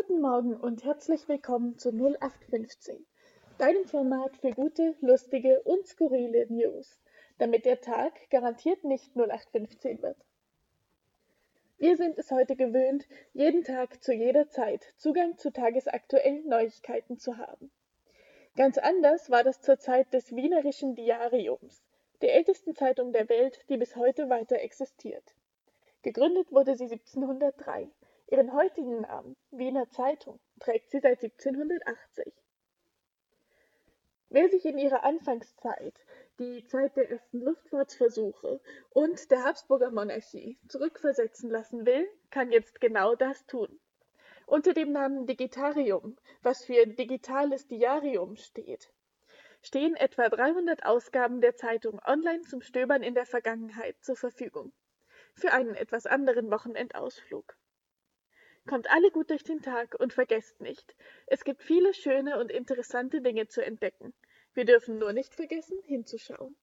Guten Morgen und herzlich willkommen zu 0815, deinem Format für gute, lustige und skurrile News, damit der Tag garantiert nicht 0815 wird. Wir sind es heute gewöhnt, jeden Tag zu jeder Zeit Zugang zu tagesaktuellen Neuigkeiten zu haben. Ganz anders war das zur Zeit des Wienerischen Diariums, der ältesten Zeitung der Welt, die bis heute weiter existiert. Gegründet wurde sie 1703 Ihren heutigen Namen, Wiener Zeitung, trägt sie seit 1780. Wer sich in ihrer Anfangszeit, die Zeit der ersten Luftfahrtsversuche und der Habsburger Monarchie, zurückversetzen lassen will, kann jetzt genau das tun. Unter dem Namen Digitarium, was für Digitales Diarium steht, stehen etwa 300 Ausgaben der Zeitung online zum Stöbern in der Vergangenheit zur Verfügung. Für einen etwas anderen Wochenendausflug. Kommt alle gut durch den Tag und vergesst nicht, es gibt viele schöne und interessante Dinge zu entdecken. Wir dürfen nur nicht vergessen, hinzuschauen.